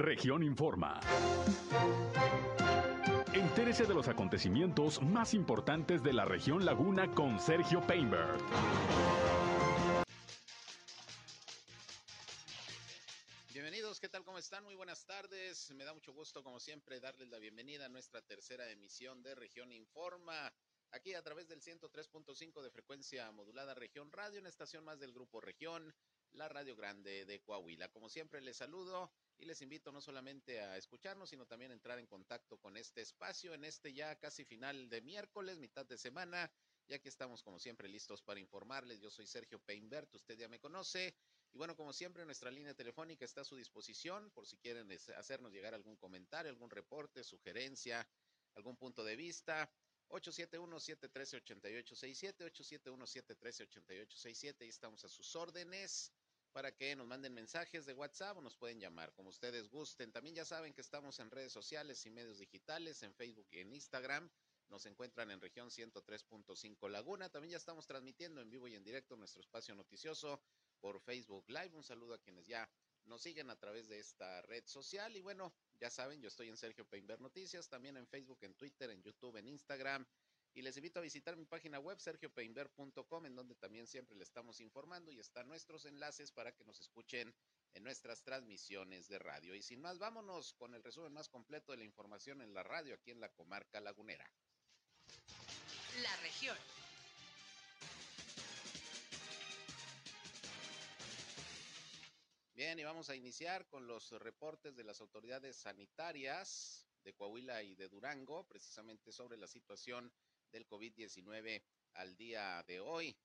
Región Informa. Entérese de los acontecimientos más importantes de la región Laguna con Sergio Painberg. Bienvenidos, ¿qué tal? ¿Cómo están? Muy buenas tardes. Me da mucho gusto, como siempre, darles la bienvenida a nuestra tercera emisión de Región Informa. Aquí a través del 103.5 de frecuencia modulada Región Radio, una estación más del Grupo Región, la Radio Grande de Coahuila. Como siempre, les saludo y les invito no solamente a escucharnos, sino también a entrar en contacto con este espacio en este ya casi final de miércoles, mitad de semana. Ya que estamos como siempre listos para informarles. Yo soy Sergio Peinbert, usted ya me conoce. Y bueno, como siempre, nuestra línea telefónica está a su disposición por si quieren hacernos llegar algún comentario, algún reporte, sugerencia, algún punto de vista. 871-713-8867, 871-713-8867, ahí estamos a sus órdenes para que nos manden mensajes de WhatsApp o nos pueden llamar, como ustedes gusten. También ya saben que estamos en redes sociales y medios digitales, en Facebook y en Instagram. Nos encuentran en región 103.5 Laguna. También ya estamos transmitiendo en vivo y en directo nuestro espacio noticioso por Facebook Live. Un saludo a quienes ya nos siguen a través de esta red social. Y bueno, ya saben, yo estoy en Sergio Peinber Noticias, también en Facebook, en Twitter, en YouTube, en Instagram y les invito a visitar mi página web sergiopeinber.com en donde también siempre le estamos informando y están nuestros enlaces para que nos escuchen en nuestras transmisiones de radio. Y sin más, vámonos con el resumen más completo de la información en la radio aquí en la comarca lagunera. La región. Bien, y vamos a iniciar con los reportes de las autoridades sanitarias de Coahuila y de Durango, precisamente sobre la situación del COVID-19 al día de hoy,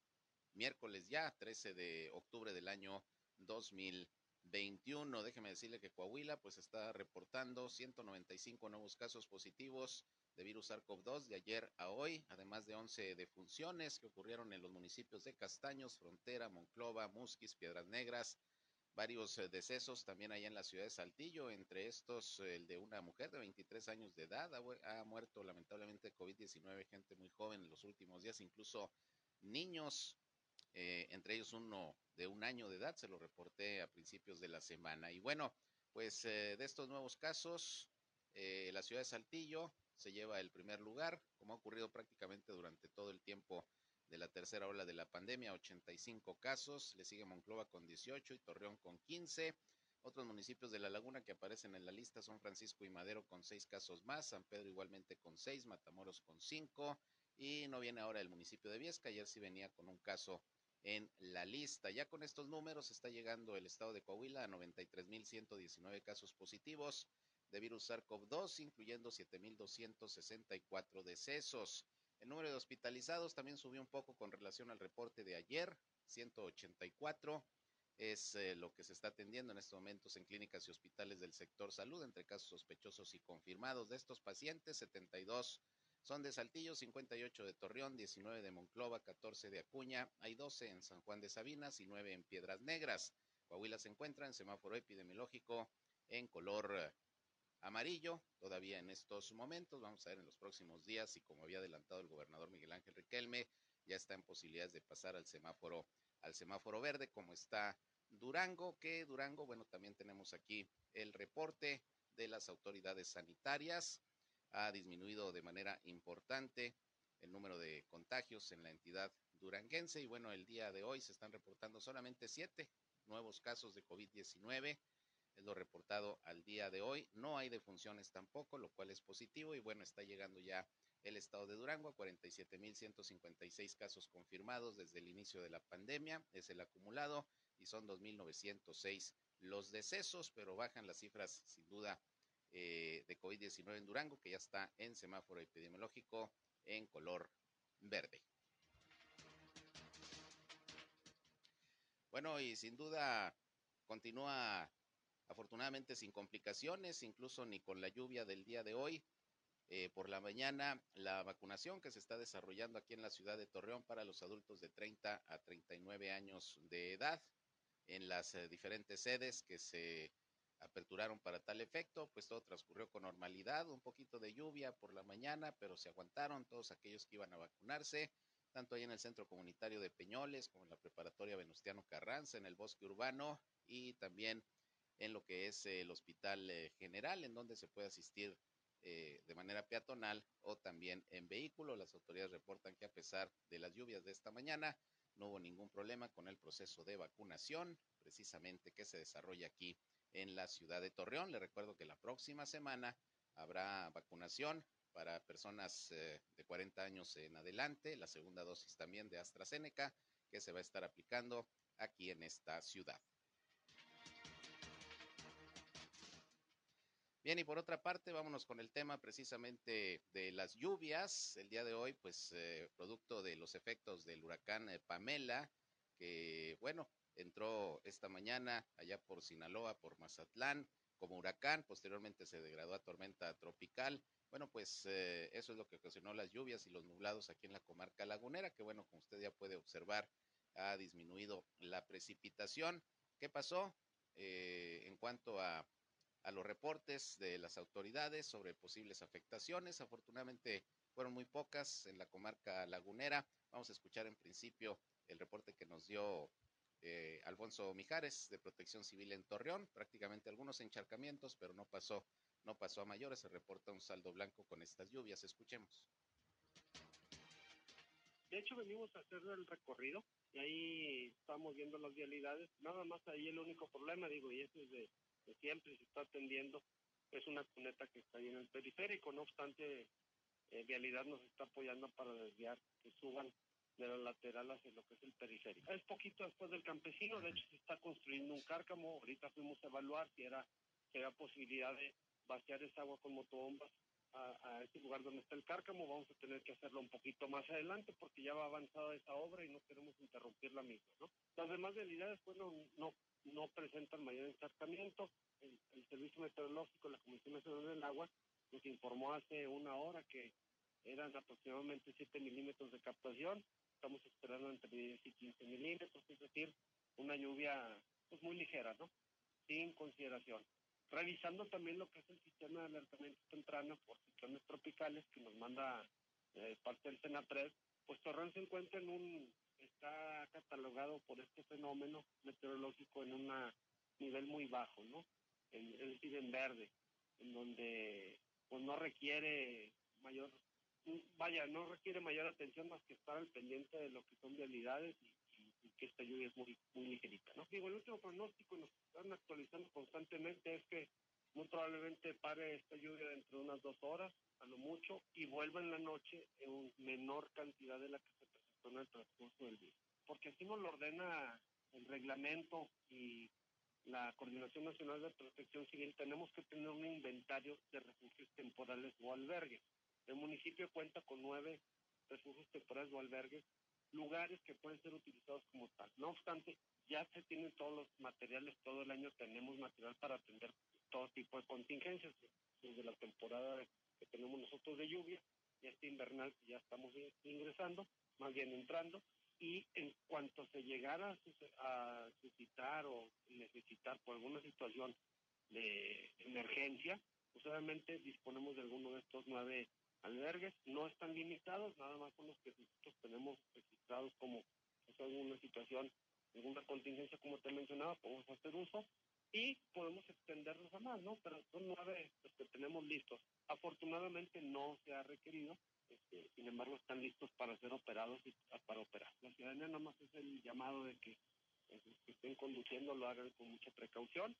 miércoles ya, 13 de octubre del año 2021. Déjeme decirle que Coahuila pues está reportando 195 nuevos casos positivos de virus SARS-CoV-2 de ayer a hoy, además de 11 defunciones que ocurrieron en los municipios de Castaños, Frontera, Monclova, Musquis, Piedras Negras, varios eh, decesos también allá en la ciudad de Saltillo, entre estos el de una mujer de 23 años de edad, ha, muerto lamentablemente COVID-19, gente muy joven en los últimos días, incluso niños, eh, entre ellos uno de un año de edad, se lo reporté a principios de la semana. Y bueno, pues eh, de estos nuevos casos, la ciudad de Saltillo se lleva el primer lugar, como ha ocurrido prácticamente durante todo el tiempo de la tercera ola de la pandemia, 85 casos, le sigue Monclova con 18 y Torreón con 15. Otros municipios de la laguna que aparecen en la lista son Francisco y Madero con 6 casos más, San Pedro igualmente con 6, Matamoros con 5 y no viene ahora el municipio de Viesca, ayer sí venía con un caso en la lista. Ya con estos números está llegando el estado de Coahuila a 93.119 casos positivos de virus SARS-CoV-2, incluyendo 7.264 decesos. El número de hospitalizados también subió un poco con relación al reporte de ayer, 184. Es eh, lo que se está atendiendo en estos momentos en clínicas y hospitales del sector salud entre casos sospechosos y confirmados. De estos pacientes, 72 son de Saltillo, 58 de Torreón, 19 de Monclova, 14 de Acuña, hay 12 en San Juan de Sabinas y 9 en Piedras Negras. Coahuila se encuentra en semáforo epidemiológico en color amarillo todavía en estos momentos. Vamos a ver en los próximos días y como había adelantado el gobernador Miguel Ángel Riquelme, ya está en posibilidades de pasar al semáforo al semáforo verde como está Durango, que Durango, bueno, también tenemos aquí el reporte de las autoridades sanitarias. Ha disminuido de manera importante el número de contagios en la entidad duranguense y bueno, el día de hoy se están reportando solamente siete nuevos casos de COVID-19 es lo reportado al día de hoy. No hay defunciones tampoco, lo cual es positivo y bueno, está llegando ya el estado de Durango a 47.156 casos confirmados desde el inicio de la pandemia, es el acumulado y son 2.906 los decesos, pero bajan las cifras sin duda eh, de COVID-19 en Durango, que ya está en semáforo epidemiológico en color verde. Bueno, y sin duda continúa afortunadamente sin complicaciones, incluso ni con la lluvia del día de hoy. Eh, por la mañana, la vacunación que se está desarrollando aquí en la ciudad de Torreón para los adultos de 30 a 39 años de edad en las eh, diferentes sedes que se aperturaron para tal efecto, pues todo transcurrió con normalidad, un poquito de lluvia por la mañana, pero se aguantaron todos aquellos que iban a vacunarse, tanto ahí en el centro comunitario de Peñoles como en la preparatoria Venustiano Carranza, en el bosque urbano y también en lo que es el Hospital eh, General, en donde se puede asistir eh, de manera peatonal o también en vehículo. Las autoridades reportan que a pesar de las lluvias de esta mañana, no hubo ningún problema con el proceso de vacunación, precisamente que se desarrolla aquí en la ciudad de Torreón. Le recuerdo que la próxima semana habrá vacunación para personas eh, de 40 años en adelante, la segunda dosis también de AstraZeneca, que se va a estar aplicando aquí en esta ciudad. Bien, y por otra parte, vámonos con el tema precisamente de las lluvias. El día de hoy, pues, eh, producto de los efectos del huracán eh, Pamela, que, bueno, entró esta mañana allá por Sinaloa, por Mazatlán, como huracán, posteriormente se degradó a tormenta tropical. Bueno, pues eh, eso es lo que ocasionó las lluvias y los nublados aquí en la comarca lagunera, que bueno, como usted ya puede observar, ha disminuido la precipitación. ¿Qué pasó? en cuanto a a los reportes de las autoridades sobre posibles afectaciones. Afortunadamente fueron muy pocas en la comarca lagunera. Vamos a escuchar en principio el reporte que nos dio eh, Alfonso Mijares de Protección Civil en Torreón. Prácticamente algunos encharcamientos, pero no pasó, no pasó a mayores. Se reporta un saldo blanco con estas lluvias. Escuchemos. De hecho, venimos a hacer el recorrido y ahí estamos viendo las vialidades. Nada más ahí el único problema, digo, y ese es de que siempre se está atendiendo, es una cuneta que está ahí en el periférico, no obstante, eh, Vialidad nos está apoyando para desviar que suban de la lateral hacia lo que es el periférico. Es poquito después del campesino, de hecho se está construyendo un cárcamo, ahorita fuimos a evaluar si era, si era posibilidad de vaciar esa agua con motobombas a, a, ese lugar donde está el cárcamo, vamos a tener que hacerlo un poquito más adelante porque ya va avanzada esa obra y no queremos interrumpir la misma, ¿no? Las demás vialidades, bueno, no, no presentan mayor encharcamiento. El, el, Servicio Meteorológico, la Comisión Nacional del Agua, nos informó hace una hora que eran aproximadamente 7 milímetros de captación. Estamos esperando entre 10 y 15 milímetros, es decir, una lluvia pues muy ligera, ¿no? Sin consideración. Revisando también lo que es el sistema de alertamiento temprano por ciclones tropicales que nos manda eh, parte del SENA 3, pues Torreón se encuentra en un está catalogado por este fenómeno meteorológico en un nivel muy bajo, ¿no? En, es decir, en verde, en donde pues no requiere mayor, vaya, no requiere mayor atención más que estar al pendiente de lo que son vialidades y, que esta lluvia es muy, muy ligerita, ¿no? Digo, el último pronóstico nos están actualizando constantemente es que muy probablemente pare esta lluvia dentro de unas dos horas, a lo mucho, y vuelva en la noche en menor cantidad de la que se en el transcurso del día. Porque así nos lo ordena el reglamento y la Coordinación Nacional de Protección Civil, tenemos que tener un inventario de refugios temporales o albergues. El municipio cuenta con nueve refugios temporales o albergues, lugares que pueden ser utilizados como tal. No obstante, ya se tienen todos los materiales, todo el año tenemos material para atender todo tipo de contingencias, desde la temporada que tenemos nosotros de lluvia y este invernal ya estamos ingresando, más bien entrando, y en cuanto se llegara a, suscitar o necesitar por alguna situación de emergencia, pues obviamente disponemos de alguno de estos nueve albergues, no están limitados, nada más son los que nosotros tenemos registrados como pues, alguna situación, alguna contingencia como te mencionaba, podemos hacer uso y podemos extenderlos a más, ¿no? Pero son nueve los que tenemos listos. Afortunadamente no se ha requerido este, sin embargo, están listos para ser operados y para operar. La ciudadanía nada más es el llamado de que los pues, que estén conduciendo lo hagan con mucha precaución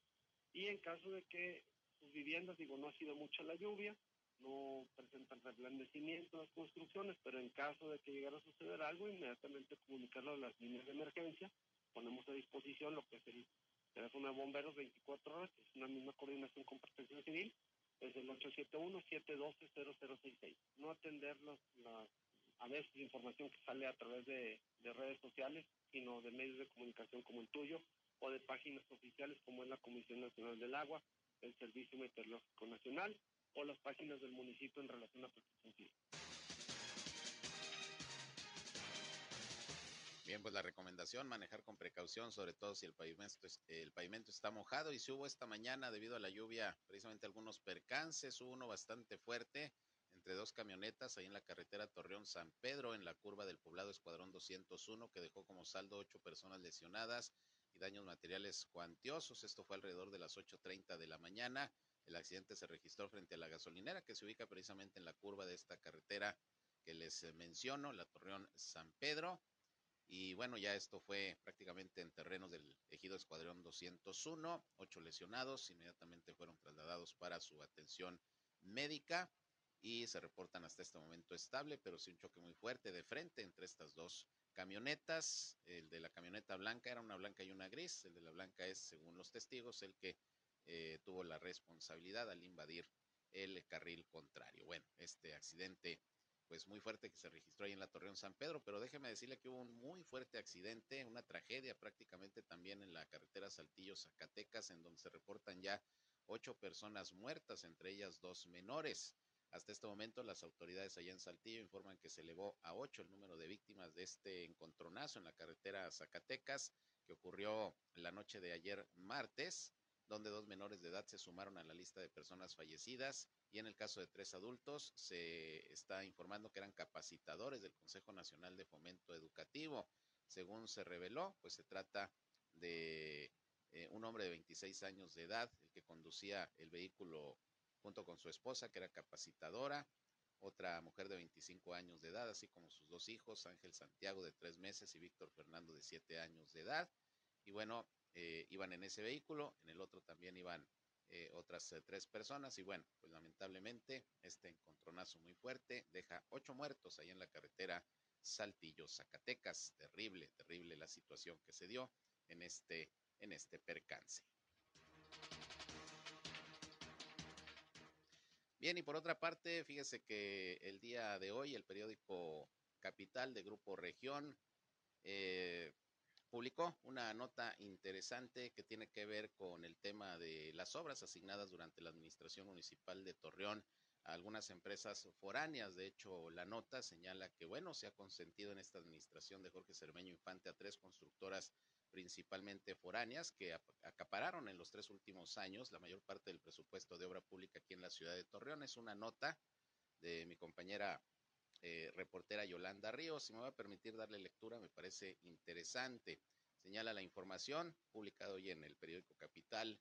y en caso de que sus viviendas, digo, no ha sido mucha la lluvia, no presentan reblandecimiento las construcciones, pero en caso de que llegara a suceder algo, inmediatamente comunicarlo a las líneas de emergencia. Ponemos a disposición lo que es el teléfono de bomberos 24 horas, es una misma coordinación con protección civil, es el 871-712-0066. No atender las, las, a veces información que sale a través de, redes sociales, sino de medios de comunicación como el tuyo o de páginas oficiales como es la Comisión Nacional del Agua, el Servicio Meteorológico Nacional o las páginas del municipio en relación a protección civil. Bien, pues la recomendación, manejar con precaución, sobre todo si el pavimento, el pavimento está mojado y si hubo esta mañana debido a la lluvia precisamente algunos percances, hubo uno bastante fuerte entre dos camionetas ahí en la carretera Torreón-San Pedro en la curva del poblado Escuadrón 201 que dejó como saldo ocho personas lesionadas y daños materiales cuantiosos. Esto fue alrededor de las 8.30 de la mañana. El accidente se registró frente a la gasolinera que se ubica precisamente en la curva de esta carretera que les eh, menciono, la Torreón San Pedro. Y bueno, ya esto fue prácticamente en terrenos del ejido Escuadrón 201. Ocho lesionados inmediatamente fueron trasladados para su atención médica y se reportan hasta este momento estable, pero sí un choque muy fuerte de frente entre estas dos camionetas. El de la camioneta blanca era una blanca y una gris. El de la blanca es, según los testigos, el que eh, tuvo la responsabilidad al invadir el carril contrario. Bueno, este accidente pues muy fuerte que se registró ahí en la Torreón San Pedro, pero déjeme decirle que hubo un muy fuerte accidente, una tragedia prácticamente también en la carretera Saltillo Zacatecas, en donde se reportan ya ocho personas muertas, entre ellas dos menores. Hasta este momento, las autoridades allá en Saltillo informan que se elevó a ocho el número de víctimas de este encontronazo en la carretera Zacatecas, que ocurrió la noche de ayer martes donde dos menores de edad se sumaron a la lista de personas fallecidas y en el caso de tres adultos se está informando que eran capacitadores del Consejo Nacional de Fomento Educativo. Según se reveló, pues se trata de eh, un hombre de 26 años de edad, el que conducía el vehículo junto con su esposa, que era capacitadora, otra mujer de 25 años de edad, así como sus dos hijos, Ángel Santiago de tres meses y Víctor Fernando de siete años de edad. Y bueno, eh, iban en ese vehículo, en el otro también iban eh, otras eh, tres personas y bueno, pues lamentablemente este encontronazo muy fuerte deja ocho muertos ahí en la carretera Saltillo, Zacatecas. Terrible, terrible la situación que se dio en este, en este percance. Bien, y por otra parte, fíjese que el día de hoy el periódico Capital de Grupo Región publicó una nota interesante que tiene que ver con el tema de las obras asignadas durante la administración municipal de Torreón a algunas empresas foráneas. De hecho, la nota señala que, bueno, se ha consentido en esta administración de Jorge Cermeño Infante a tres constructoras principalmente foráneas que acapararon en los tres últimos años la mayor parte del presupuesto de obra pública aquí en la ciudad de Torreón. Es una nota de mi compañera eh, reportera Yolanda Ríos. Si me va a permitir darle lectura, me parece interesante. Señala la información publicada hoy en el periódico Capital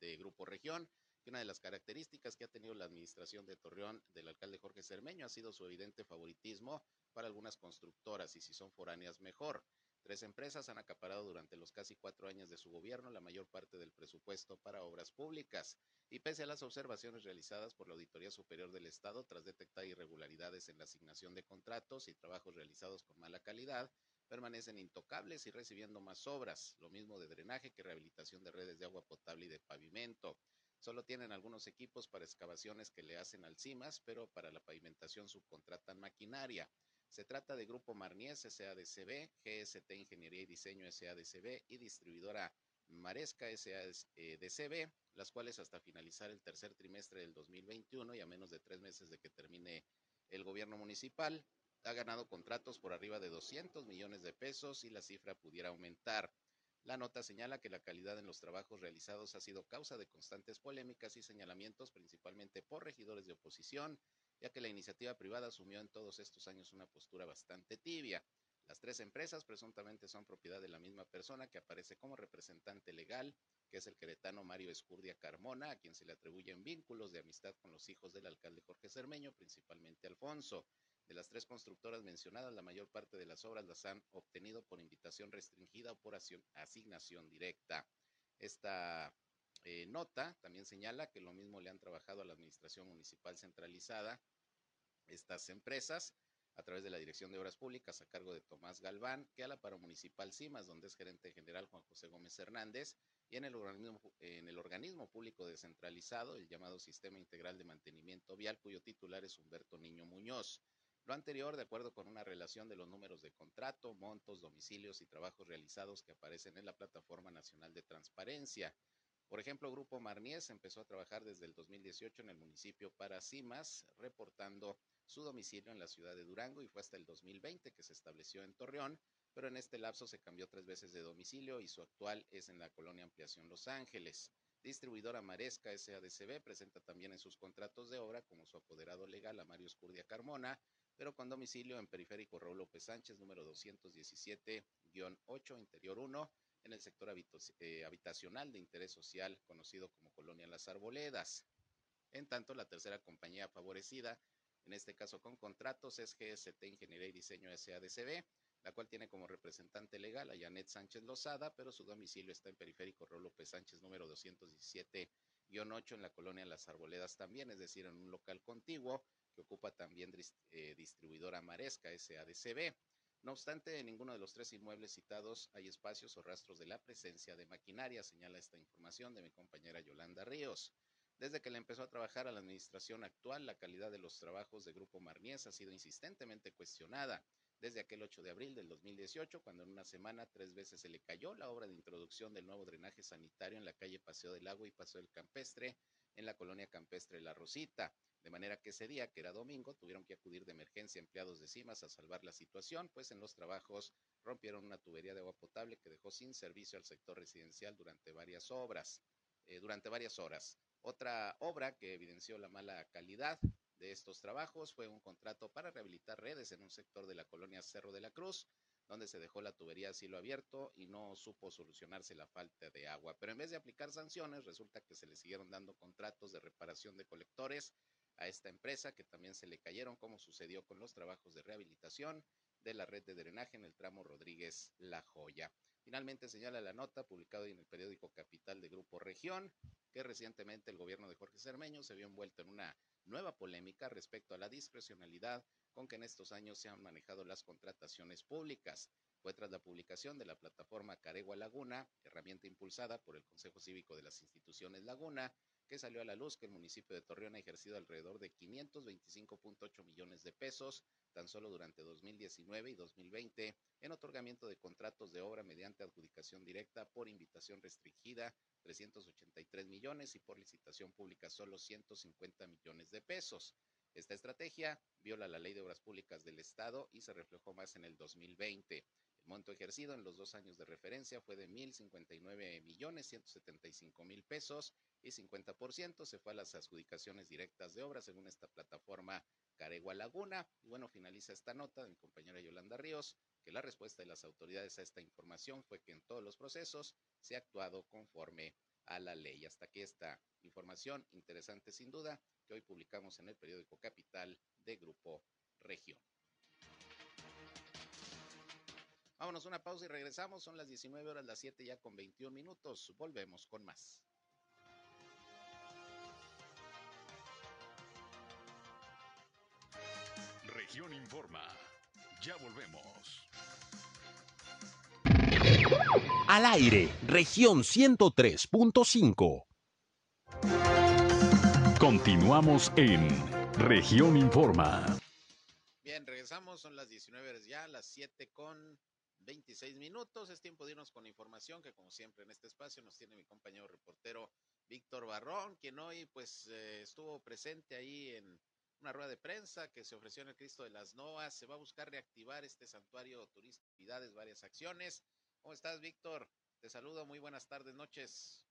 de Grupo Región que una de las características que ha tenido la administración de Torreón del alcalde Jorge Cermeño ha sido su evidente favoritismo para algunas constructoras y si son foráneas mejor. Tres empresas han acaparado durante los casi cuatro años de su gobierno la mayor parte del presupuesto para obras públicas. Y pese a las observaciones realizadas por la Auditoría Superior del Estado tras detectar irregularidades en la asignación de contratos y trabajos realizados con mala calidad, permanecen intocables y recibiendo más obras, lo mismo de drenaje que rehabilitación de redes de agua potable y de pavimento. Solo tienen algunos equipos para excavaciones que le hacen al CIMAS, pero para la pavimentación subcontratan maquinaria. Se trata de Grupo Marnies SADCB, GST Ingeniería y Diseño SADCB y distribuidora Maresca SADCB, las cuales hasta finalizar el tercer trimestre del 2021 y a menos de tres meses de que termine el gobierno municipal, ha ganado contratos por arriba de 200 millones de pesos y la cifra pudiera aumentar. La nota señala que la calidad en los trabajos realizados ha sido causa de constantes polémicas y señalamientos, principalmente por regidores de oposición, ya que la iniciativa privada asumió en todos estos años una postura bastante tibia. Las tres empresas presuntamente son propiedad de la misma persona que aparece como representante legal, que es el queretano Mario Escurdia Carmona, a quien se le atribuyen vínculos de amistad con los hijos del alcalde Jorge Cermeño, principalmente Alfonso. De las tres constructoras mencionadas, la mayor parte de las obras las han obtenido por invitación restringida o por asignación directa. Esta eh, nota también señala que lo mismo le han trabajado a la Administración Municipal Centralizada estas empresas a través de la Dirección de Obras Públicas a cargo de Tomás Galván, que a la Paro Municipal CIMAS, donde es gerente general Juan José Gómez Hernández, y en el, organismo, en el organismo público descentralizado, el llamado Sistema Integral de Mantenimiento Vial, cuyo titular es Humberto Niño Muñoz. Lo anterior, de acuerdo con una relación de los números de contrato, montos, domicilios y trabajos realizados que aparecen en la Plataforma Nacional de Transparencia. Por ejemplo, Grupo Marnies empezó a trabajar desde el 2018 en el municipio para Cimas, reportando su domicilio en la ciudad de Durango y fue hasta el 2020 que se estableció en Torreón, pero en este lapso se cambió tres veces de domicilio y su actual es en la colonia Ampliación Los Ángeles. Distribuidora Maresca SADCB presenta también en sus contratos de obra como su apoderado legal a Mario Escurdia Carmona, pero con domicilio en Periférico Raúl López Sánchez, número 217-8, Interior 1, en el sector eh, habitacional de interés social conocido como Colonia Las Arboledas. En tanto, la tercera compañía favorecida, en este caso con contratos, es GST Ingeniería y Diseño SADCB, la cual tiene como representante legal a Janet Sánchez Lozada, pero su domicilio está en Periférico Rolo López Sánchez número 217-8 en la colonia Las Arboledas también, es decir, en un local contiguo que ocupa también eh, distribuidora Maresca SADCB. No obstante, en ninguno de los tres inmuebles citados hay espacios o rastros de la presencia de maquinaria, señala esta información de mi compañera Yolanda Ríos. Desde que le empezó a trabajar a la administración actual, la calidad de los trabajos de Grupo Marniés ha sido insistentemente cuestionada desde aquel 8 de abril del 2018, cuando en una semana tres veces se le cayó la obra de introducción del nuevo drenaje sanitario en la calle Paseo del Agua y Paseo del Campestre, en la colonia campestre La Rosita. De manera que ese día, que era domingo, tuvieron que acudir de emergencia empleados de CIMAS a salvar la situación, pues en los trabajos rompieron una tubería de agua potable que dejó sin servicio al sector residencial durante varias obras, eh, durante varias horas. Otra obra que evidenció la mala calidad de estos trabajos fue un contrato para rehabilitar redes en un sector de la colonia Cerro de la Cruz, donde se dejó la tubería a cielo abierto y no supo solucionarse la falta de agua. Pero en vez de aplicar sanciones, resulta que se le siguieron dando contratos de reparación de colectores a esta empresa, que también se le cayeron, como sucedió con los trabajos de rehabilitación de la red de drenaje en el tramo Rodríguez La Joya. Finalmente señala la nota publicada en el periódico Capital de Grupo Región que recientemente el gobierno de Jorge Cermeño se vio envuelto en una nueva polémica respecto a la discrecionalidad con que en estos años se han manejado las contrataciones públicas. Fue tras la publicación de la plataforma Caregua Laguna, herramienta impulsada por el Consejo Cívico de las Instituciones Laguna, que salió a la luz que el municipio de Torreón ha ejercido alrededor de 525.8 millones de pesos tan solo durante 2019 y 2020 en otorgamiento de contratos de obra mediante adjudicación directa por invitación restringida 383 millones y por licitación pública solo 150 millones de pesos. Esta estrategia viola la ley de obras públicas del Estado y se reflejó más en el 2020. El monto ejercido en los dos años de referencia fue de 1.059 millones 175 mil pesos y 50% se fue a las adjudicaciones directas de obras según esta plataforma Caregua Laguna. Y bueno, finaliza esta nota de mi compañera Yolanda Ríos, que la respuesta de las autoridades a esta información fue que en todos los procesos se ha actuado conforme a la ley. Hasta aquí esta información interesante sin duda que hoy publicamos en el periódico Capital de Grupo Región. Vámonos una pausa y regresamos. Son las 19 horas, las 7 ya con 21 minutos. Volvemos con más. Región Informa. Ya volvemos. Al aire, región 103.5. Continuamos en región Informa. Bien, regresamos, son las 19 horas ya, las 7 con 26 minutos. Es tiempo de irnos con información que como siempre en este espacio nos tiene mi compañero reportero Víctor Barrón, quien hoy pues eh, estuvo presente ahí en una rueda de prensa que se ofreció en el Cristo de las Noas. Se va a buscar reactivar este santuario turístico, varias acciones. ¿Cómo estás, Víctor? Te saludo, muy buenas tardes, noches.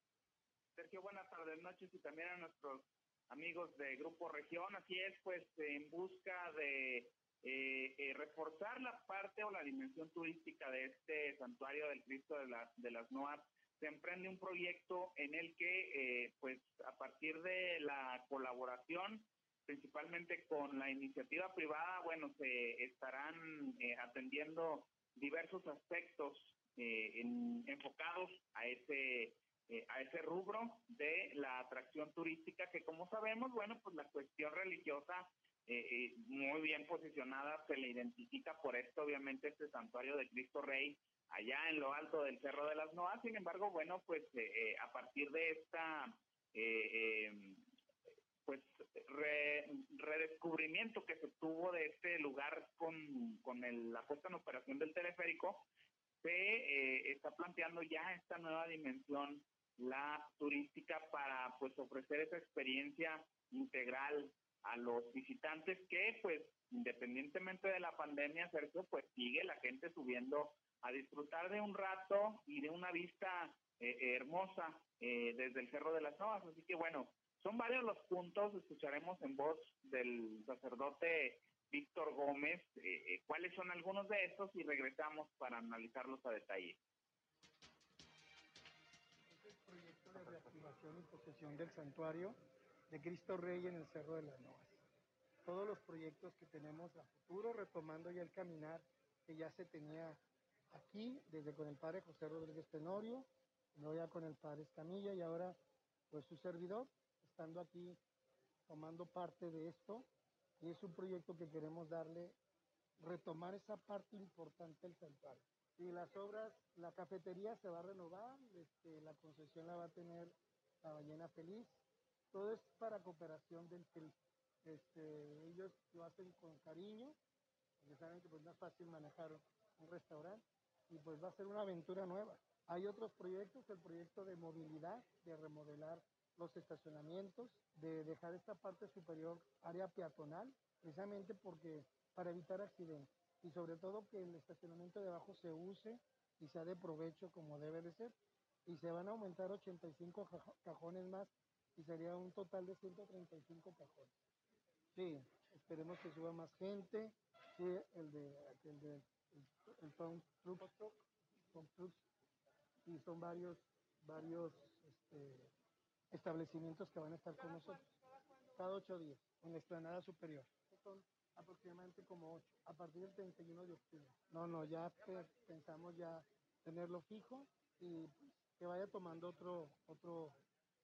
Sergio, buenas tardes, noches y también a nuestros amigos de Grupo Región. Así es, pues en busca de eh, eh, reforzar la parte o la dimensión turística de este santuario del Cristo de, de las Noas, se emprende un proyecto en el que, eh, pues a partir de la colaboración, principalmente con la iniciativa privada, bueno, se estarán atendiendo diversos aspectos enfocados a ese eh, a ese rubro de la atracción turística que como sabemos, bueno, pues la cuestión religiosa eh, eh, muy bien posicionada se le identifica por esto, obviamente, este santuario de Cristo Rey allá en lo alto del Cerro de las Noas. Sin embargo, bueno, pues a partir de esta pues redescubrimiento que se tuvo de este lugar con, con el, la puesta en operación del teleférico, se está planteando ya esta nueva dimensión la turística para pues ofrecer esa experiencia integral a los visitantes que pues independientemente de la pandemia Sergio pues sigue la gente subiendo a disfrutar de un rato y de una vista eh, hermosa eh, desde el Cerro de las Novas así que bueno son varios los puntos escucharemos en voz del sacerdote Víctor Gómez eh, cuáles son algunos de estos y regresamos para analizarlos a detalle construcción y posesión del santuario de Cristo Rey en el Cerro de las Novas. Todos los proyectos que tenemos a futuro, retomando ya el caminar que ya se tenía aquí, desde con el padre José Rodríguez Tenorio, luego ya con el padre Escamilla y ahora pues su servidor, estando aquí tomando parte de esto. Y es un proyecto que queremos darle, retomar esa parte importante del santuario. Y las obras, la cafetería se va a renovar, este, la concesión la va a tener la ballena feliz. Todo es para cooperación del Cristo. Este, ellos lo hacen con cariño, porque saben que pues, no es fácil manejar un restaurante y pues va a ser una aventura nueva. Hay otros proyectos, el proyecto de movilidad, de remodelar los estacionamientos, de dejar esta parte superior área peatonal, precisamente porque para evitar accidentes y sobre todo que el estacionamiento de abajo se use y sea de provecho como debe de ser. Y se van a aumentar 85 cajones más y sería un total de 135 cajones. Sí, esperemos que suba más gente. Sí, el de, el de el Tom y son varios, varios este, establecimientos que van a estar con nosotros. Cada ocho días, en la explanada superior. Son aproximadamente como ocho, a partir del 31 de octubre. No, no, ya pensamos ya tenerlo fijo y que vaya tomando otro, otro,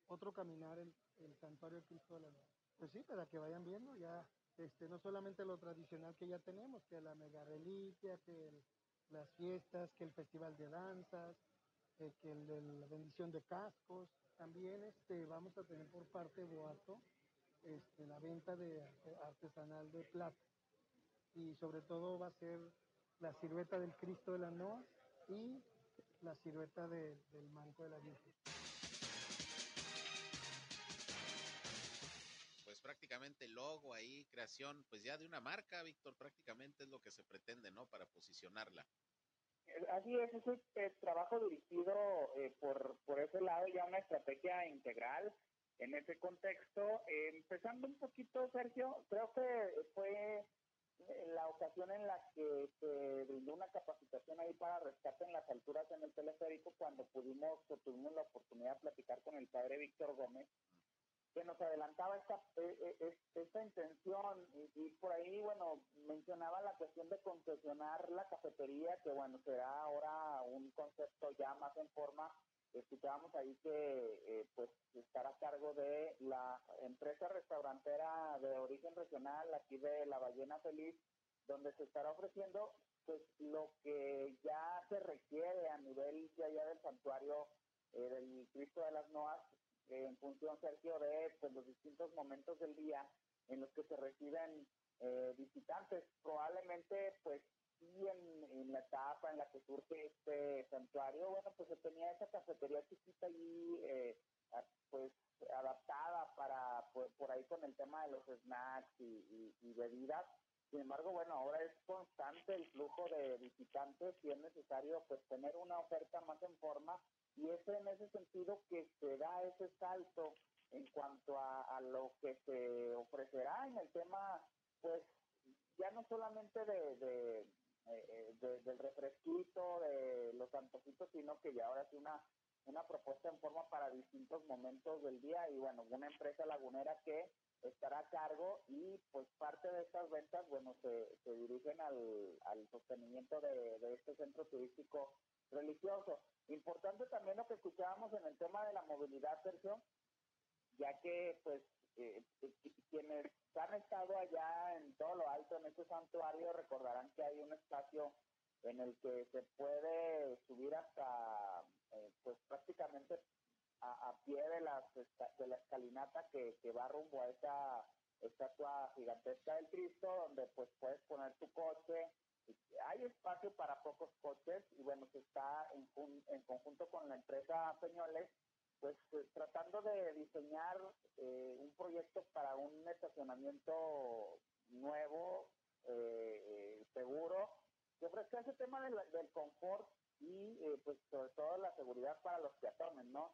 otro caminar el, el santuario Cristo de la Nueva. Pues sí, para que vayan viendo ya, este, no solamente lo tradicional que ya tenemos, que la mega reliquia, que el, las fiestas, que el festival de danzas, eh, que el de la bendición de cascos. También este, vamos a tener por parte de Boato este, la venta de artesanal de plata. Y sobre todo va a ser la silueta del Cristo de la Noa y la silueta de, del manto de la Virgen. Pues prácticamente logo ahí, creación, pues ya de una marca, Víctor, prácticamente es lo que se pretende, ¿no? Para posicionarla. Así es, es el trabajo dirigido eh, por, por ese lado, ya una estrategia integral en ese contexto. Eh, empezando un poquito, Sergio, creo que fue la ocasión en la que se brindó una capacitación ahí para rescate en las alturas en el teleférico cuando pudimos tuvimos la oportunidad de platicar con el padre Víctor Gómez que nos adelantaba esta, e, e, esta intención y, por ahí, bueno, mencionaba la cuestión de concesionar la cafetería, que bueno, será ahora un concepto ya más en forma. Escuchábamos ahí que eh, pues estará a cargo de la empresa restaurantera de origen regional aquí de La Ballena Feliz, donde se estará ofreciendo pues lo que ya se requiere a nivel de allá del santuario eh, del Cristo de las Noas en función, Sergio, de pues, los distintos momentos del día en los que se reciben eh, visitantes. Probablemente, pues sí, en, la etapa en la que surge este santuario, bueno, pues se tenía esa cafetería chiquita y eh, pues adaptada para, por, ahí con el tema de los snacks y bebidas. Sin embargo, bueno, ahora es constante el flujo de visitantes y es necesario pues tener una oferta más en forma y es en ese sentido que se da ese salto en cuanto a, lo que se ofrecerá en el tema, pues ya no solamente de, de, eh, del refresquito, de los antojitos, sino que ya ahora es una, una propuesta en forma para distintos momentos del día y bueno, una empresa lagunera que estará a cargo y pues parte de estas ventas, bueno, se, se dirigen al, al sostenimiento de, de este centro turístico religioso. Importante también lo que escuchábamos en el tema de la movilidad, Sergio, ya que pues eh, eh, quienes han estado allá en todo lo alto en este santuario recordarán que hay un espacio en el que se puede subir hasta eh, pues prácticamente a, pie de la, de la escalinata que, que va rumbo a esa estatua gigantesca del Cristo, donde pues puedes poner tu coche, hay espacio para pocos coches y bueno, se está en, en conjunto con la empresa Peñoles, pues eh, tratando de diseñar eh, un proyecto para un estacionamiento nuevo, eh, seguro, que ofrezca ese tema del, del confort y pues sobre todo la seguridad para los peatones, ¿no?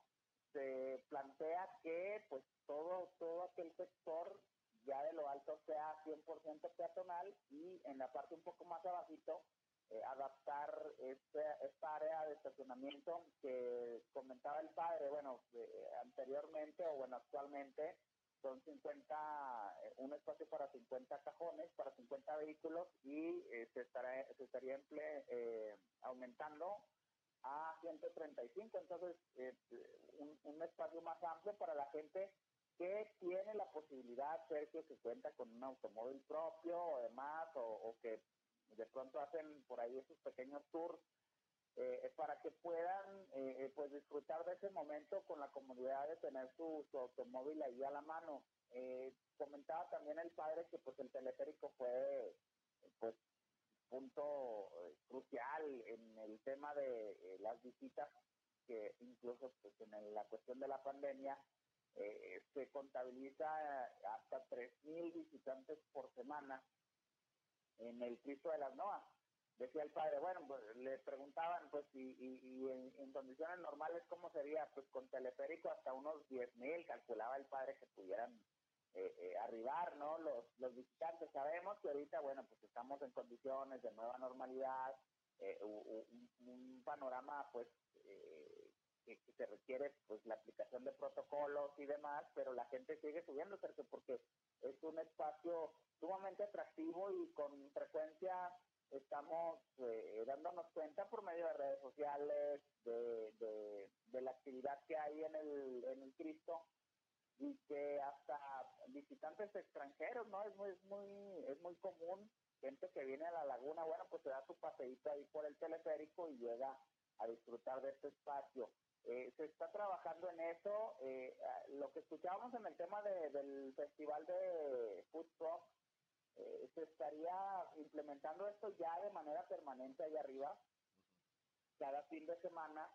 Se plantea que pues todo, todo aquel sector ya de lo alto sea 100% peatonal y en la parte un poco más abajito eh, adaptar este, esta área de estacionamiento que comentaba el padre, bueno, eh, anteriormente o bueno, actualmente son 50, eh, un espacio para 50 cajones, para 50 vehículos y se, estará, se estaría aumentando a 135, entonces un, un espacio más amplio para la gente que tiene la posibilidad, Sergio, que cuenta con un automóvil propio o demás, o, que de pronto hacen por ahí esos pequeños tours, eh, para que puedan eh, eh, pues disfrutar de ese momento con la comodidad de tener su, automóvil ahí a la mano. comentaba también el padre que pues el teleférico fue pues punto crucial en el tema de las visitas que incluso pues en la cuestión de la pandemia eh, se contabiliza hasta 3.000 visitantes por semana en el Cristo de las Noas. Decía el padre, bueno, pues, le preguntaban, pues, y, y, en, condiciones normales, ¿cómo sería? Pues con teleférico hasta unos 10.000, calculaba el padre que pudieran eh, eh, arribar, ¿no? Los, los visitantes. Sabemos que ahorita, bueno, pues estamos en condiciones de nueva normalidad, un, un, panorama, pues, que, se requiere pues la aplicación de protocolos y demás, pero la gente sigue subiendo, porque es un espacio sumamente atractivo y con frecuencia estamos eh, dándonos cuenta por medio de redes sociales de, de, la actividad que hay en el, en el Cristo y que hasta visitantes extranjeros, ¿no? Es muy, es muy, es muy común, gente que viene a la laguna, bueno, pues se da su paseíto ahí por el teleférico y llega a disfrutar de este espacio. Eh, se está trabajando en eso. Eh, lo que escuchábamos en el tema del festival de food truck, eh, se estaría implementando esto ya de manera permanente allá arriba, cada fin de semana,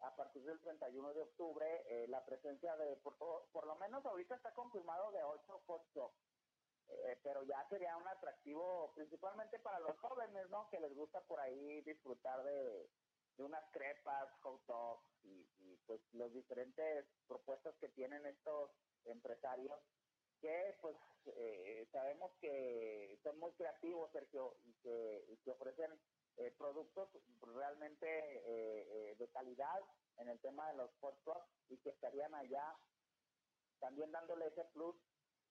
a partir del 31 de octubre, la presencia de, por, lo menos ahorita está confirmado de 8 food trucks. pero ya sería un atractivo principalmente para los jóvenes, ¿no? Que les gusta por ahí disfrutar de, de unas crepas, hot dogs y, pues los diferentes propuestas que tienen estos empresarios que pues eh, sabemos que son muy creativos, Sergio, y que, ofrecen eh, productos realmente eh, de calidad en el tema de los hot y que estarían allá. También dándole ese plus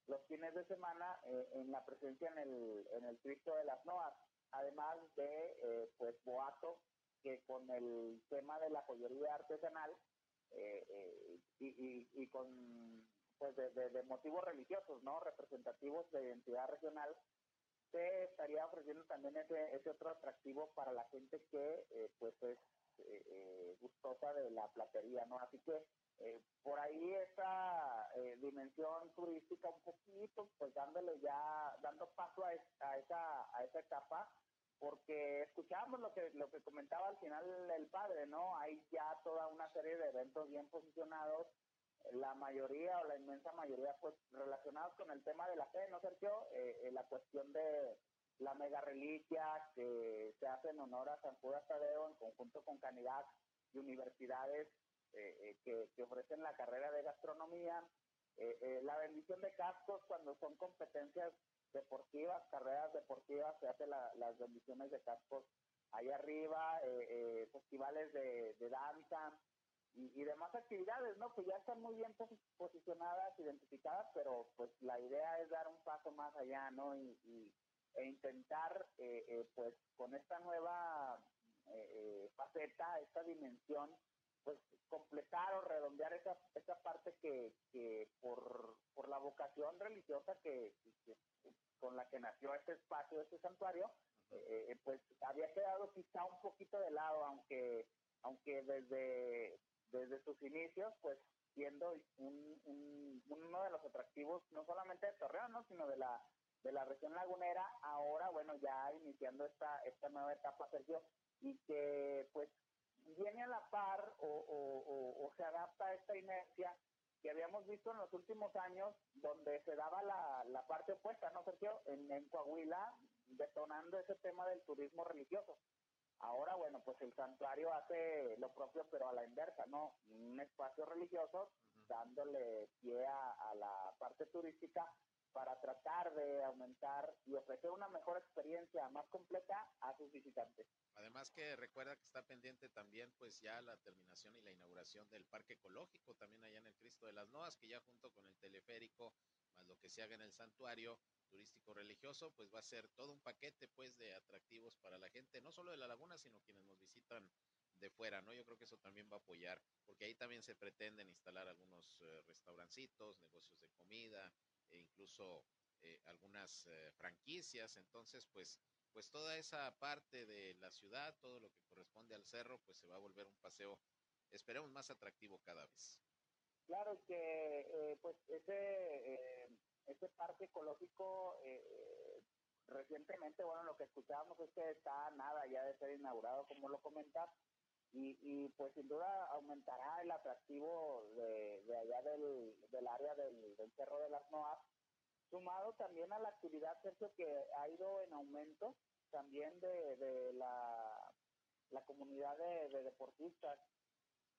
los fines de semana en la presencia en el, en el Cristo de las Noas, además de pues Boato, que con el tema de la joyería artesanal eh, eh, y, con pues de, motivos religiosos, ¿no? Representativos de identidad regional, se estaría ofreciendo también ese, ese otro atractivo para la gente que eh, pues es gustosa de la platería, ¿no? Así que por ahí esa dimensión turística un poquito, pues dándole ya, dando paso a, a, esa, a esa etapa, porque escuchábamos lo que lo que comentaba al final el padre, ¿no? Hay ya toda una serie de eventos bien posicionados, la mayoría o la inmensa mayoría pues relacionados con el tema de la fe, ¿no, Sergio? Eh, eh, la cuestión de la mega reliquia que se hace en honor a San Judas Tadeo en conjunto con Canidad y universidades eh, que, que, ofrecen la carrera de gastronomía, la bendición de cascos cuando son competencias deportivas, carreras deportivas, se hacen las bendiciones de cascos ahí arriba, festivales de, danza y, demás actividades, ¿no? Que ya están muy bien posicionadas, identificadas, pero pues la idea es dar un paso más allá, ¿no? Y, e intentar, eh, pues con esta nueva faceta, esta dimensión, pues completar o redondear esa, esa parte que, que por, por la vocación religiosa que, con la que nació este espacio, este santuario, eh, eh, pues había quedado quizá un poquito de lado, aunque aunque desde, desde sus inicios, pues siendo un, uno de los atractivos no solamente de Torreón, sino de la de la región lagunera, ahora bueno ya iniciando esta esta nueva etapa, Sergio, y que pues viene a la par o, se adapta a esta inercia que habíamos visto en los últimos años, donde se daba la, la parte opuesta, ¿no, Sergio? En, en Coahuila, detonando ese tema del turismo religioso. Ahora, bueno, pues el santuario hace lo propio, pero a la inversa, ¿no? Un espacio religioso, dándole pie a, la parte turística para tratar de aumentar y ofrecer una mejor experiencia más completa a sus visitantes. Además que recuerda que está pendiente también pues ya la terminación y la inauguración del Parque Ecológico también allá en el Cristo de las Noas, que ya junto con el teleférico, más lo que se haga en el santuario turístico religioso, pues va a ser todo un paquete pues de atractivos para la gente, no solo de la laguna, sino quienes nos visitan de fuera, ¿no? Yo creo que eso también va a apoyar, porque ahí también se pretenden instalar algunos eh, restaurancitos, negocios de comida, e incluso eh, algunas eh, franquicias. Entonces, pues, pues toda esa parte de la ciudad, todo lo que corresponde al cerro, pues se va a volver un paseo, esperemos, más atractivo cada vez. Claro que, eh, pues, ese, ese parque ecológico recientemente, bueno, lo que escuchábamos es que está nada ya de ser inaugurado, como lo comentas, y, y pues sin duda aumentará el atractivo de, de allá del, del área del, Cerro de las Noas, sumado también a la actividad, Sergio, que ha ido en aumento también de, de la, la comunidad de, de deportistas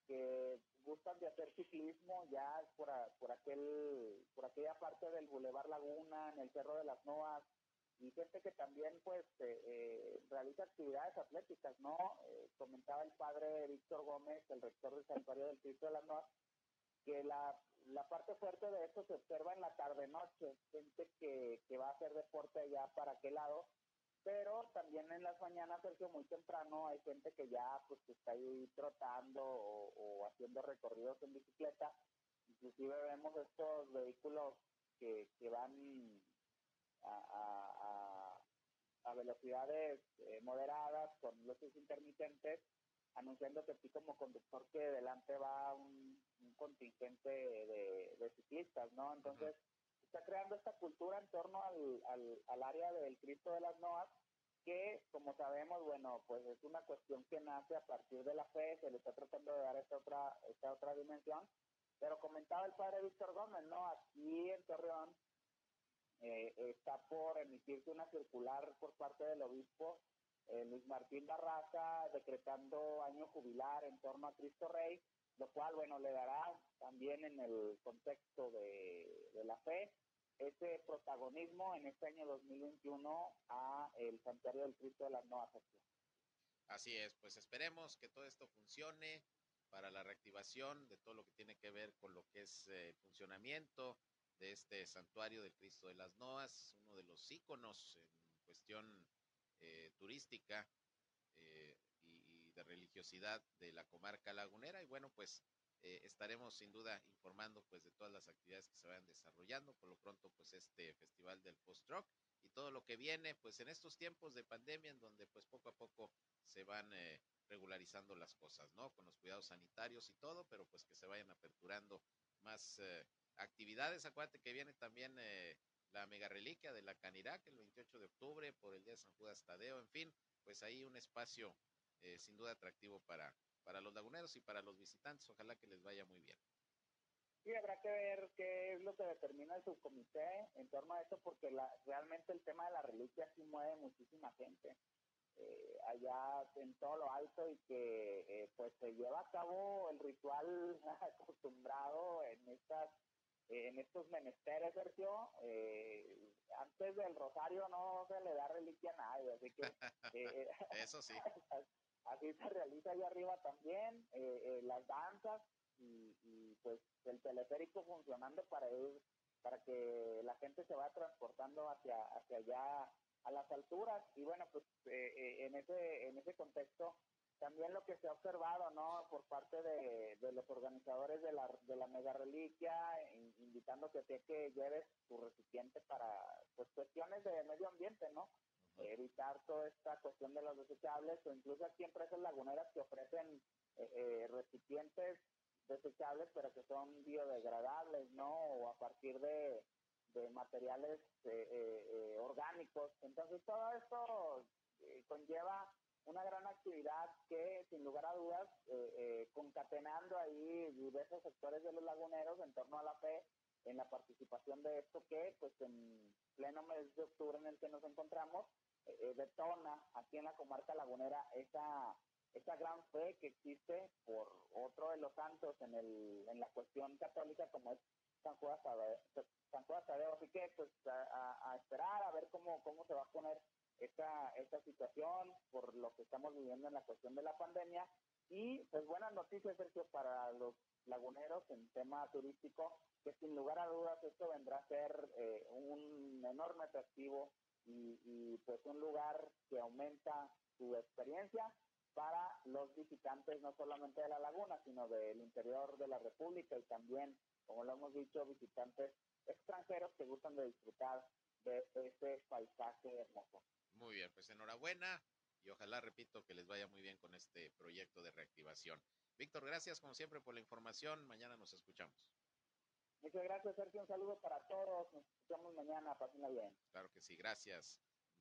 que gustan de hacer ciclismo ya por, por aquel por aquella parte del Boulevard Laguna, en el Cerro de las Noas, y gente que también pues eh, eh, realiza actividades atléticas, ¿no? Eh, comentaba el padre Víctor Gómez, el rector del Santuario del Cristo de la Noa, que la, la parte fuerte de esto se observa en la tarde-noche, gente que, que va a hacer deporte allá para aquel lado, pero también en las mañanas, Sergio, muy temprano hay gente que ya pues está ahí trotando o, haciendo recorridos en bicicleta, inclusive vemos estos vehículos que, que van a, a velocidades eh, moderadas con luces intermitentes, anunciando que aquí como conductor que delante va un, un contingente de, de, ciclistas, ¿no? Entonces, está creando esta cultura en torno al, al, al área del Cristo de las Noas, que como sabemos, bueno, pues es una cuestión que nace a partir de la fe, se le está tratando de dar esta otra, esta otra dimensión, pero comentaba el padre Víctor Gómez, ¿no? Aquí en Torreón eh, está por emitirse una circular por parte del obispo eh, Luis Martín Barraza decretando año jubilar en torno a Cristo Rey, lo cual, bueno, le dará también en el contexto de, de la fe ese protagonismo en este año 2021 a el Santuario del Cristo de las Nuevas Así es, pues esperemos que todo esto funcione para la reactivación de todo lo que tiene que ver con lo que es eh, funcionamiento de este santuario del Cristo de las Noas, uno de los íconos en cuestión eh, turística eh, y, de religiosidad de la comarca lagunera. Y bueno, pues eh, estaremos sin duda informando pues de todas las actividades que se vayan desarrollando. Por lo pronto, pues este festival del post-rock y todo lo que viene, pues en estos tiempos de pandemia, en donde pues poco a poco se van regularizando las cosas, ¿no? Con los cuidados sanitarios y todo, pero pues que se vayan aperturando más actividades. Acuérdate que viene también eh, la mega reliquia de la Canirac el 28 de octubre por el día de San Judas Tadeo. En fin, pues ahí un espacio eh, sin duda atractivo para, para los laguneros y para los visitantes. Ojalá que les vaya muy bien. Sí, habrá que ver qué es lo que determina el subcomité en torno a eso, porque la, realmente el tema de la reliquia sí mueve muchísima gente. Eh, allá en todo lo alto y que eh, pues se lleva a cabo el ritual acostumbrado en estas eh, en estos menesteres, Sergio, eh, antes del rosario no se le da reliquia a nadie, así que... Eh, Eso sí. así se realiza allá arriba también, eh, las danzas y, y, pues el teleférico funcionando para ir, para que la gente se vaya transportando hacia, hacia allá a las alturas y bueno, pues en, ese, en ese contexto también lo que se ha observado, ¿no? Por parte de, de los organizadores de la, de la mega reliquia, in, invitándote a que lleves tu recipiente para, pues, cuestiones de medio ambiente, ¿no? Uh -huh. Evitar toda esta cuestión de los desechables, o incluso aquí empresas laguneras que ofrecen eh, eh, recipientes desechables, pero que son biodegradables, ¿no? O a partir de, de materiales eh, eh orgánicos. Entonces, todo esto eh, conlleva una gran actividad que, sin lugar a dudas, eh, eh, concatenando ahí diversos sectores de los laguneros en torno a la fe, en la participación de esto que, pues en pleno mes de octubre en el que nos encontramos, eh, eh detona aquí en la comarca lagunera esa, esa gran fe que existe por otro de los santos en, el, en la cuestión católica, como es San Juan Tadeo. Así que pues a, esperar a ver cómo, cómo se va a poner esta, esta situación por lo que estamos viviendo en la cuestión de la pandemia. Y pues buenas noticias, Sergio, para los laguneros en tema turístico, que sin lugar a dudas esto vendrá a ser eh, un enorme atractivo y, y pues un lugar que aumenta su experiencia para los visitantes no solamente de la laguna, sino del interior de la República y también, como lo hemos dicho, visitantes extranjeros que gustan de disfrutar de ese paisaje hermoso. Muy bien, pues enhorabuena y ojalá, repito, que les vaya muy bien con este proyecto de reactivación. Víctor, gracias como siempre por la información. Mañana nos escuchamos. Muchas gracias, Sergio. Un saludo para todos. Nos escuchamos mañana. Pásenla bien. Claro que sí, gracias.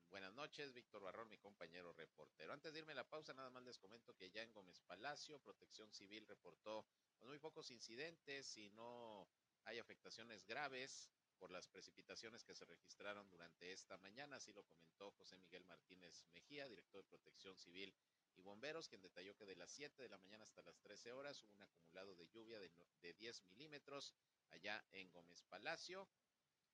Buenas noches, Víctor Barrón, mi compañero reportero. Antes de irme a la pausa, nada más les comento que ya en Gómez Palacio, Protección Civil reportó muy pocos incidentes y no hay afectaciones graves por las precipitaciones que se registraron durante esta mañana, así lo comentó José Miguel Martínez Mejía, director de Protección Civil y Bomberos, quien detalló que de las 7 de la mañana hasta las 13 horas hubo un acumulado de lluvia de, de 10 milímetros allá en Gómez Palacio.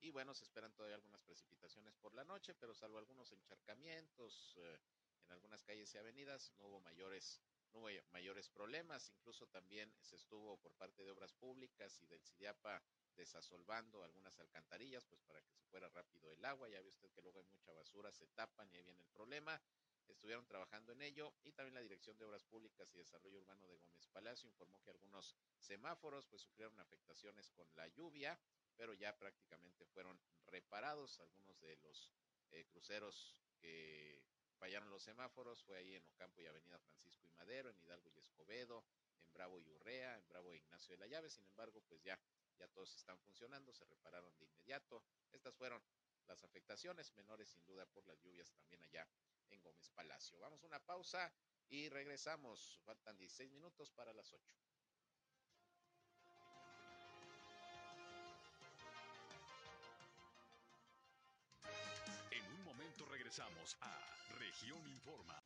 Y bueno, se esperan todavía algunas precipitaciones por la noche, pero salvo algunos encharcamientos eh, en algunas calles y avenidas, no hubo mayores no hubo mayores problemas, incluso también se estuvo por parte de obras públicas y del CIDIAPA desasolvando algunas alcantarillas, pues para que se fuera rápido el agua. Ya ve usted que luego hay mucha basura, se tapan y ahí viene el problema. Estuvieron trabajando en ello y también la Dirección de Obras Públicas y Desarrollo Urbano de Gómez Palacio informó que algunos semáforos pues sufrieron afectaciones con la lluvia, pero ya prácticamente fueron reparados. Algunos de los eh, cruceros que fallaron los semáforos fue ahí en Ocampo y Avenida Francisco y Madero, en Hidalgo y Escobedo, en Bravo y Urrea, en Bravo e Ignacio de la Llave. Sin embargo, pues ya ya todos están funcionando, se repararon de inmediato. Estas fueron las afectaciones menores sin duda por las lluvias también allá en Gómez Palacio. Vamos a una pausa y regresamos. Faltan 16 minutos para las 8. En un momento regresamos a Región Informa.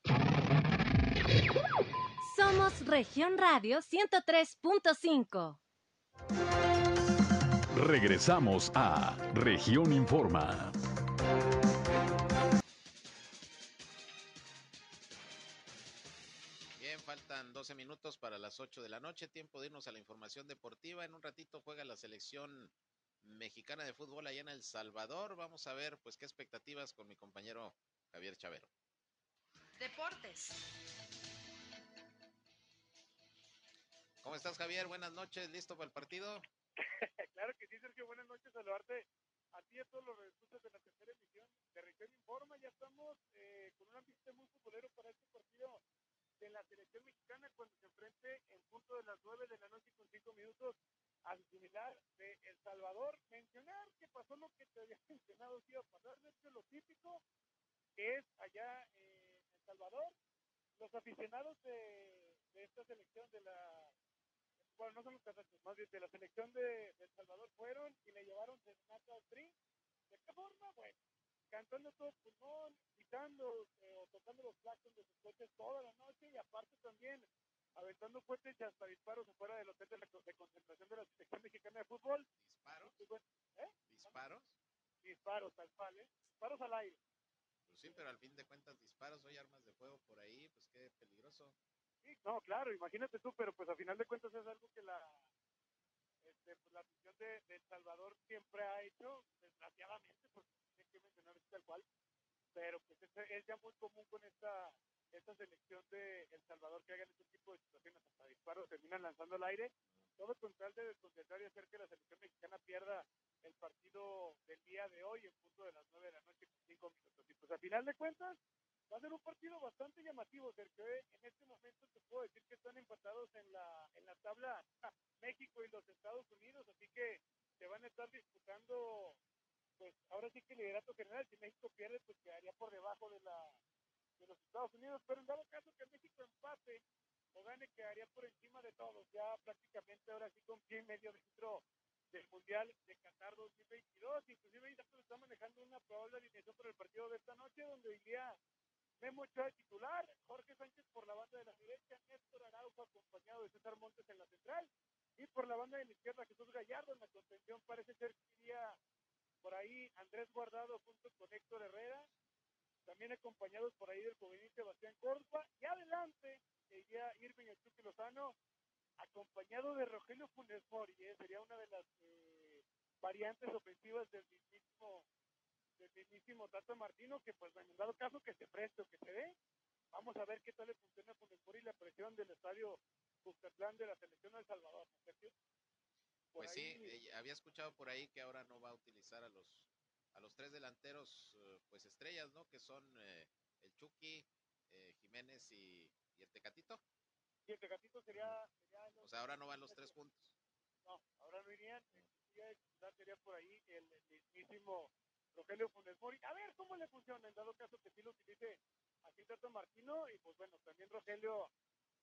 Somos Región Radio 103.5. Regresamos a Región Informa. Bien, faltan 12 minutos para las 8 de la noche, tiempo de irnos a la información deportiva. En un ratito juega la selección mexicana de fútbol allá en El Salvador. Vamos a ver pues qué expectativas con mi compañero Javier Chavero. Deportes. ¿Cómo estás, Javier? Buenas noches, ¿listo para el partido? claro que sí, Sergio, buenas noches, saludarte a ti y a todos los recursos de la tercera emisión de Región Informa. Ya estamos eh, con un ambiente muy futbolero para este partido de la selección mexicana cuando se enfrente en punto de las nueve de la noche con cinco minutos al similar de El Salvador. Mencionar que pasó lo que te había mencionado, sí, a pasar, de lo típico que es allá en El Salvador. Los aficionados de esta selección de la bueno, no son los cantantes, más bien de la selección de, El Salvador fueron y le llevaron serenata al Tri. ¿De qué forma? Bueno, cantando todo pulmón, gritando eh, o tocando los claxons de sus coches toda la noche y aparte también aventando cohetes y hasta disparos afuera del hotel de, la, de concentración de la selección mexicana de fútbol. ¿Disparos? ¿Eh? ¿Disparos? Disparos, tal cual, ¿eh? Disparos al aire. Pues sí, pero al fin de cuentas disparos, hay armas de fuego por ahí, pues qué peligroso. No, claro, imagínate tú, pero pues a final de cuentas es algo que la este, pues, la afición de, El Salvador siempre ha hecho, desgraciadamente, porque hay que mencionar tal cual, pero pues es, ya muy común con esta esta selección de El Salvador que hagan este tipo de situaciones hasta disparos, terminan lanzando al aire, todo con tal de desconcentrar y hacer que la selección mexicana pierda el partido del día de hoy en punto de las nueve de la noche con cinco minutos. Y pues a final de cuentas, va a ser un partido bastante llamativo, Sergio. ¿eh? En este momento te puedo decir que están empatados en la, en la tabla México y los Estados Unidos, así que se van a estar disputando, pues ahora sí que el liderato general. Si México pierde, pues quedaría por debajo de, la, de los Estados Unidos, pero en dado caso que México empate o gane, quedaría por encima de todos. Ya prácticamente ahora sí con pie y medio dentro del Mundial de Qatar 2022. Inclusive ya se está manejando una probable alineación para el partido de esta noche, donde iría Memo Ochoa titular, Jorge Sánchez por la banda de la derecha, Néstor Araujo acompañado de César Montes en la central, Y por la banda de la izquierda, Jesús Gallardo en la contención parece ser que iría por ahí Andrés Guardado junto con Héctor Herrera, también acompañados por ahí del juvenil Sebastián Córdoba, y adelante iría Irving el Chucky Lozano, acompañado de Rogelio Funes Mori, ¿eh? sería una de las eh, variantes ofensivas del mismísimo del mismísimo Tato Martino, que pues en dado caso que se preste o que se dé, vamos a ver qué tal le funciona Funes Mori la presión del estadio Bucatlán de la selección de El Salvador, Pues ahí- sí, eh, había escuchado por ahí que ahora no va a utilizar a los a los tres delanteros eh, pues estrellas, ¿no? Que son eh, el Chucky, eh, Jiménez y, y el Tecatito. Y el Tecatito sería, sería el O sea, ahora no van los tres juntos. No, ahora no irían. El titular sería por ahí el mismísimo Rogelio Funes Mori. A ver cómo le funciona, en dado caso que sí lo utilice aquí Tato Martino. Y pues bueno, también Rogelio,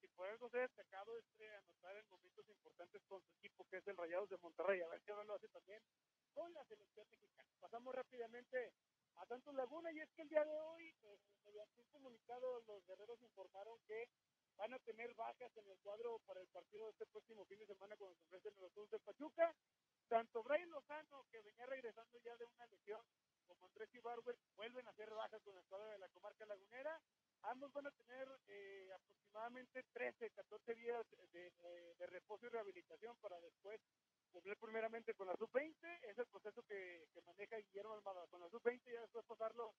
si por algo se ha destacado, es de anotar en momentos importantes con su equipo, que es el Rayados de Monterrey. A ver si ahora lo hace también con la selección mexicana. Pasamos rápidamente a Santos Laguna y es que el día de hoy, eh, mediante un comunicado, los guerreros informaron que van a tener bajas en el cuadro para el partido de este próximo fin de semana cuando se enfrenten los Tuzos de Pachuca. Tanto Brian Lozano, que venía regresando ya de una lesión, como Andrés Ibarwer, vuelven a hacer bajas con el cuadro de la comarca lagunera. Ambos van a tener eh, aproximadamente 13, 14 días de, reposo y rehabilitación para después volver primeramente con la sub-20. Es el proceso que, maneja Guillermo Almada con la sub-20 y después pasarlo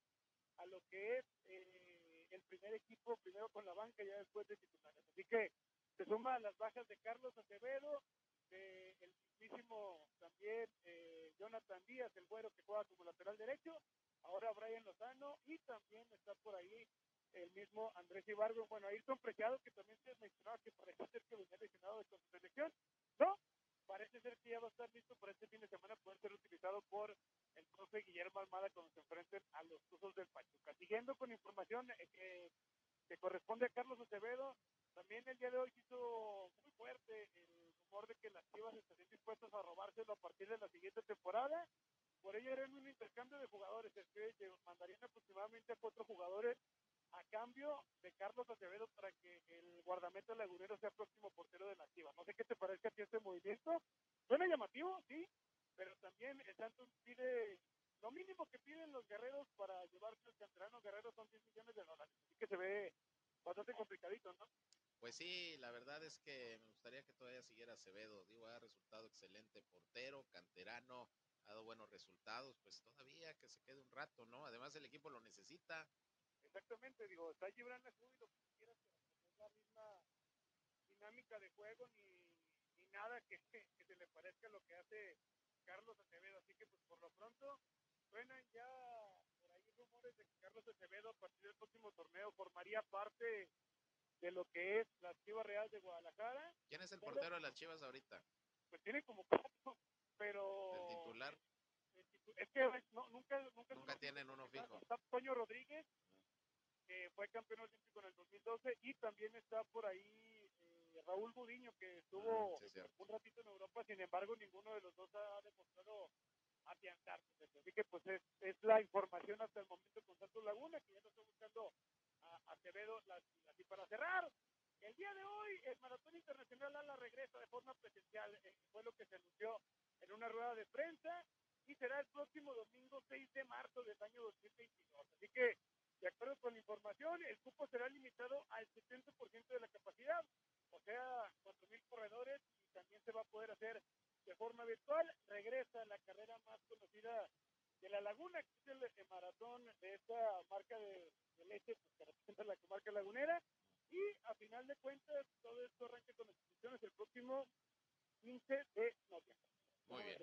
a lo que es eh, el primer equipo, primero con la banca y ya después de titulares. Así que se suma las bajas de Carlos Acevedo, de el mismísimo también eh, Jonathan Díaz, el güero que juega como lateral derecho, ahora Brian Lozano y también está por ahí el mismo Andrés Ibargo, bueno, Ayrton Preciado, que también se mencionaba que parece ser que venía lesionado de con su selección, no, parece ser que ya va a estar listo para este fin de semana poder ser utilizado por el profe Guillermo Almada cuando se enfrenten a los Tuzos del Pachuca. Siguiendo con información eh, que, que corresponde a Carlos Acevedo, también el día de hoy se hizo muy fuerte el rumor de que las Chivas estarían dispuestas a robárselo a partir de la siguiente temporada. Por ello era un intercambio de jugadores, es que que mandarían aproximadamente a cuatro jugadores a cambio de Carlos Acevedo para que el guardameta lagunero sea próximo portero de la Chivas. No sé qué te parece a ti este movimiento. Suena llamativo, sí, pero también el Santos pide, lo mínimo que piden los guerreros para llevarse al canterano guerrero son 10 millones de dólares. Así que se ve bastante complicadito, ¿no? Pues sí, la verdad es que me gustaría que todavía siguiera Acevedo. Digo, ha resultado excelente portero, canterano, ha dado buenos resultados. Pues todavía que se quede un rato, ¿no? Además, el equipo lo necesita. Exactamente, digo, está Gibran y lo que quieras, pero no es la misma dinámica de juego ni, ni nada que, que se le parezca a lo que hace Carlos Acevedo. Así que pues por lo pronto suenan ya por ahí rumores de que Carlos Acevedo a partir del próximo torneo formaría parte de lo que es la Chivas Real de Guadalajara. ¿Quién es el portero de las Chivas ahorita? Pues tiene como cuatro, pero... ¿El titular? Es que no, nunca, nunca, Nunca tienen uno fijo. Está Toño Rodríguez, que fue campeón olímpico en el 2012, y también está por ahí eh, Raúl Gudiño, que estuvo sí, cierto. un ratito en Europa, sin embargo, ninguno de los dos ha demostrado afianzarse. Así que, pues, es, es la información hasta el momento con Santos Laguna, que ya no está buscando a Acevedo. la- Así para cerrar, el día de hoy, el Maratón Internacional ALA regresa de forma presencial. eh, fue lo que se anunció en una rueda de prensa y será el próximo domingo 6 de marzo del año 2022. Así que, de acuerdo con la información, el cupo será limitado al 70% de la capacidad, o sea, 4.000 corredores y también se va a poder hacer de forma virtual. Regresa la carrera más conocida de la Laguna, que es el, eh, maratón de esta marca de, de leche pues, que representa la comarca lagunera. Y a final de cuentas, todo esto arranca con las inscripciones el próximo 15 de noviembre. Muy bien,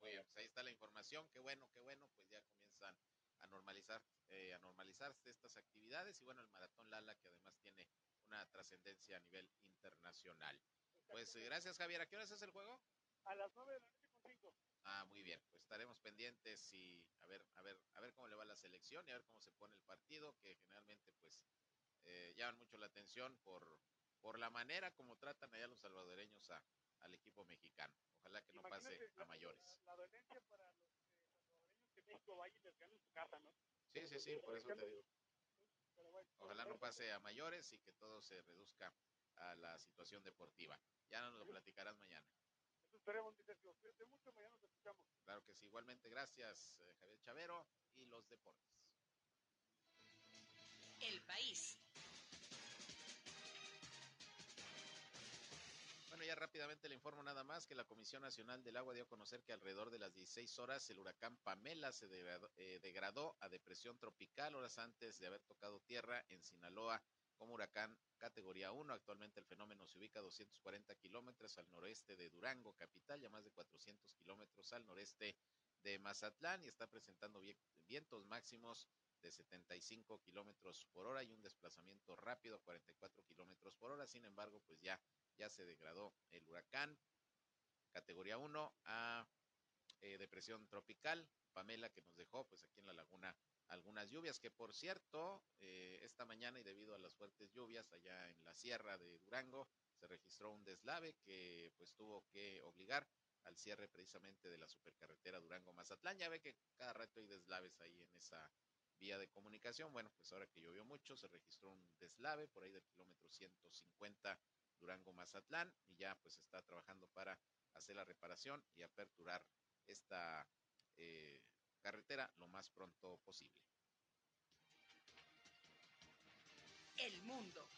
muy bien. Pues ahí está la información. Qué bueno, qué bueno. Pues ya comienzan a normalizar, eh, a normalizarse estas actividades y bueno, el maratón Lala que además tiene una trascendencia a nivel internacional. Pues eh, gracias Javier. ¿A qué horas es el juego? A las 9 de la noche con 5. Ah, muy bien. Pues estaremos pendientes y a ver, a ver, a ver cómo le va la selección y a ver cómo se pone el partido, que generalmente pues eh, llaman mucho la atención por, por la manera como tratan allá los salvadoreños a, al equipo mexicano. Ojalá que no pase a mayores. La, la dolencia para los eh, salvadoreños que México vaya y les gane en su casa, ¿no? Sí, sí, sí, por eso te digo. Pero bueno, Ojalá no pase a mayores y que todo se reduzca a la situación deportiva. Ya nos lo platicarás mañana. esperemos, mi Sergio. Cuídate mucho, mañana nos escuchamos. Claro que sí, igualmente gracias, eh, Javier Chavero y los deportes. El país. Ya rápidamente le informo nada más que la Comisión Nacional del Agua dio a conocer que alrededor de las 16 horas el huracán Pamela se degradó, eh, degradó a depresión tropical horas antes de haber tocado tierra en Sinaloa como huracán categoría 1. Actualmente el fenómeno se ubica a 240 kilómetros al noreste de Durango, capital, y a más de 400 kilómetros al noreste de Mazatlán y está presentando vientos máximos de 75 kilómetros por hora y un desplazamiento rápido 44 kilómetros por hora. Sin embargo, pues ya, ya se degradó el huracán categoría 1 a eh, depresión tropical. Pamela que nos dejó pues aquí en la laguna algunas lluvias que por cierto eh, esta mañana y debido a las fuertes lluvias allá en la sierra de Durango se registró un deslave que pues tuvo que obligar al cierre precisamente de la supercarretera Durango Mazatlán ya ve que cada rato hay deslaves ahí en esa vía de comunicación bueno pues ahora que llovió mucho se registró un deslave por ahí del kilómetro 150 Durango Mazatlán y ya pues está trabajando para hacer la reparación y aperturar esta eh, carretera lo más pronto posible. El mundo.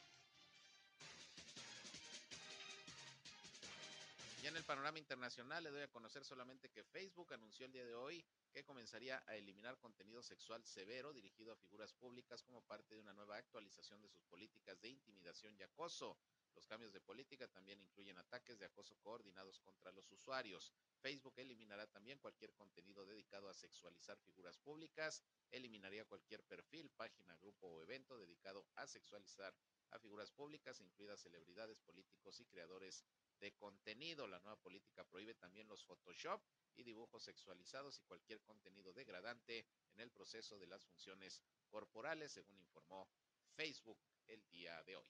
En el panorama internacional le doy a conocer solamente que Facebook anunció el día de hoy que comenzaría a eliminar contenido sexual severo dirigido a figuras públicas como parte de una nueva actualización de sus políticas de intimidación y acoso. Los cambios de política también incluyen ataques de acoso coordinados contra los usuarios. Facebook eliminará también cualquier contenido dedicado a sexualizar figuras públicas, eliminaría cualquier perfil, página, grupo o evento dedicado a sexualizar a figuras públicas, incluidas celebridades, políticos y creadores de contenido. La nueva política prohíbe también los Photoshop y dibujos sexualizados y cualquier contenido degradante en el proceso de las funciones corporales, según informó Facebook el día de hoy.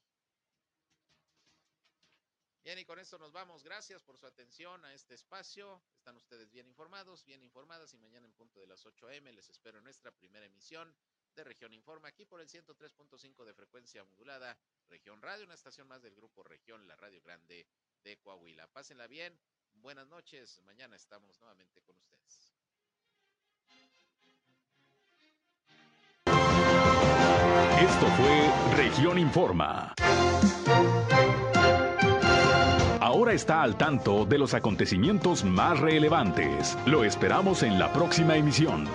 Bien, y con esto nos vamos. Gracias por su atención a este espacio. Están ustedes bien informados, bien informadas y mañana en punto de las 8 a.m. les espero en nuestra primera emisión de Región Informa aquí por el 103.5 de frecuencia modulada Región Radio, una estación más del grupo Región, la Radio Grande de Coahuila. Pásenla bien. Buenas noches. Mañana estamos nuevamente con ustedes. Esto fue Región Informa. Ahora está al tanto de los acontecimientos más relevantes. Lo esperamos en la próxima emisión.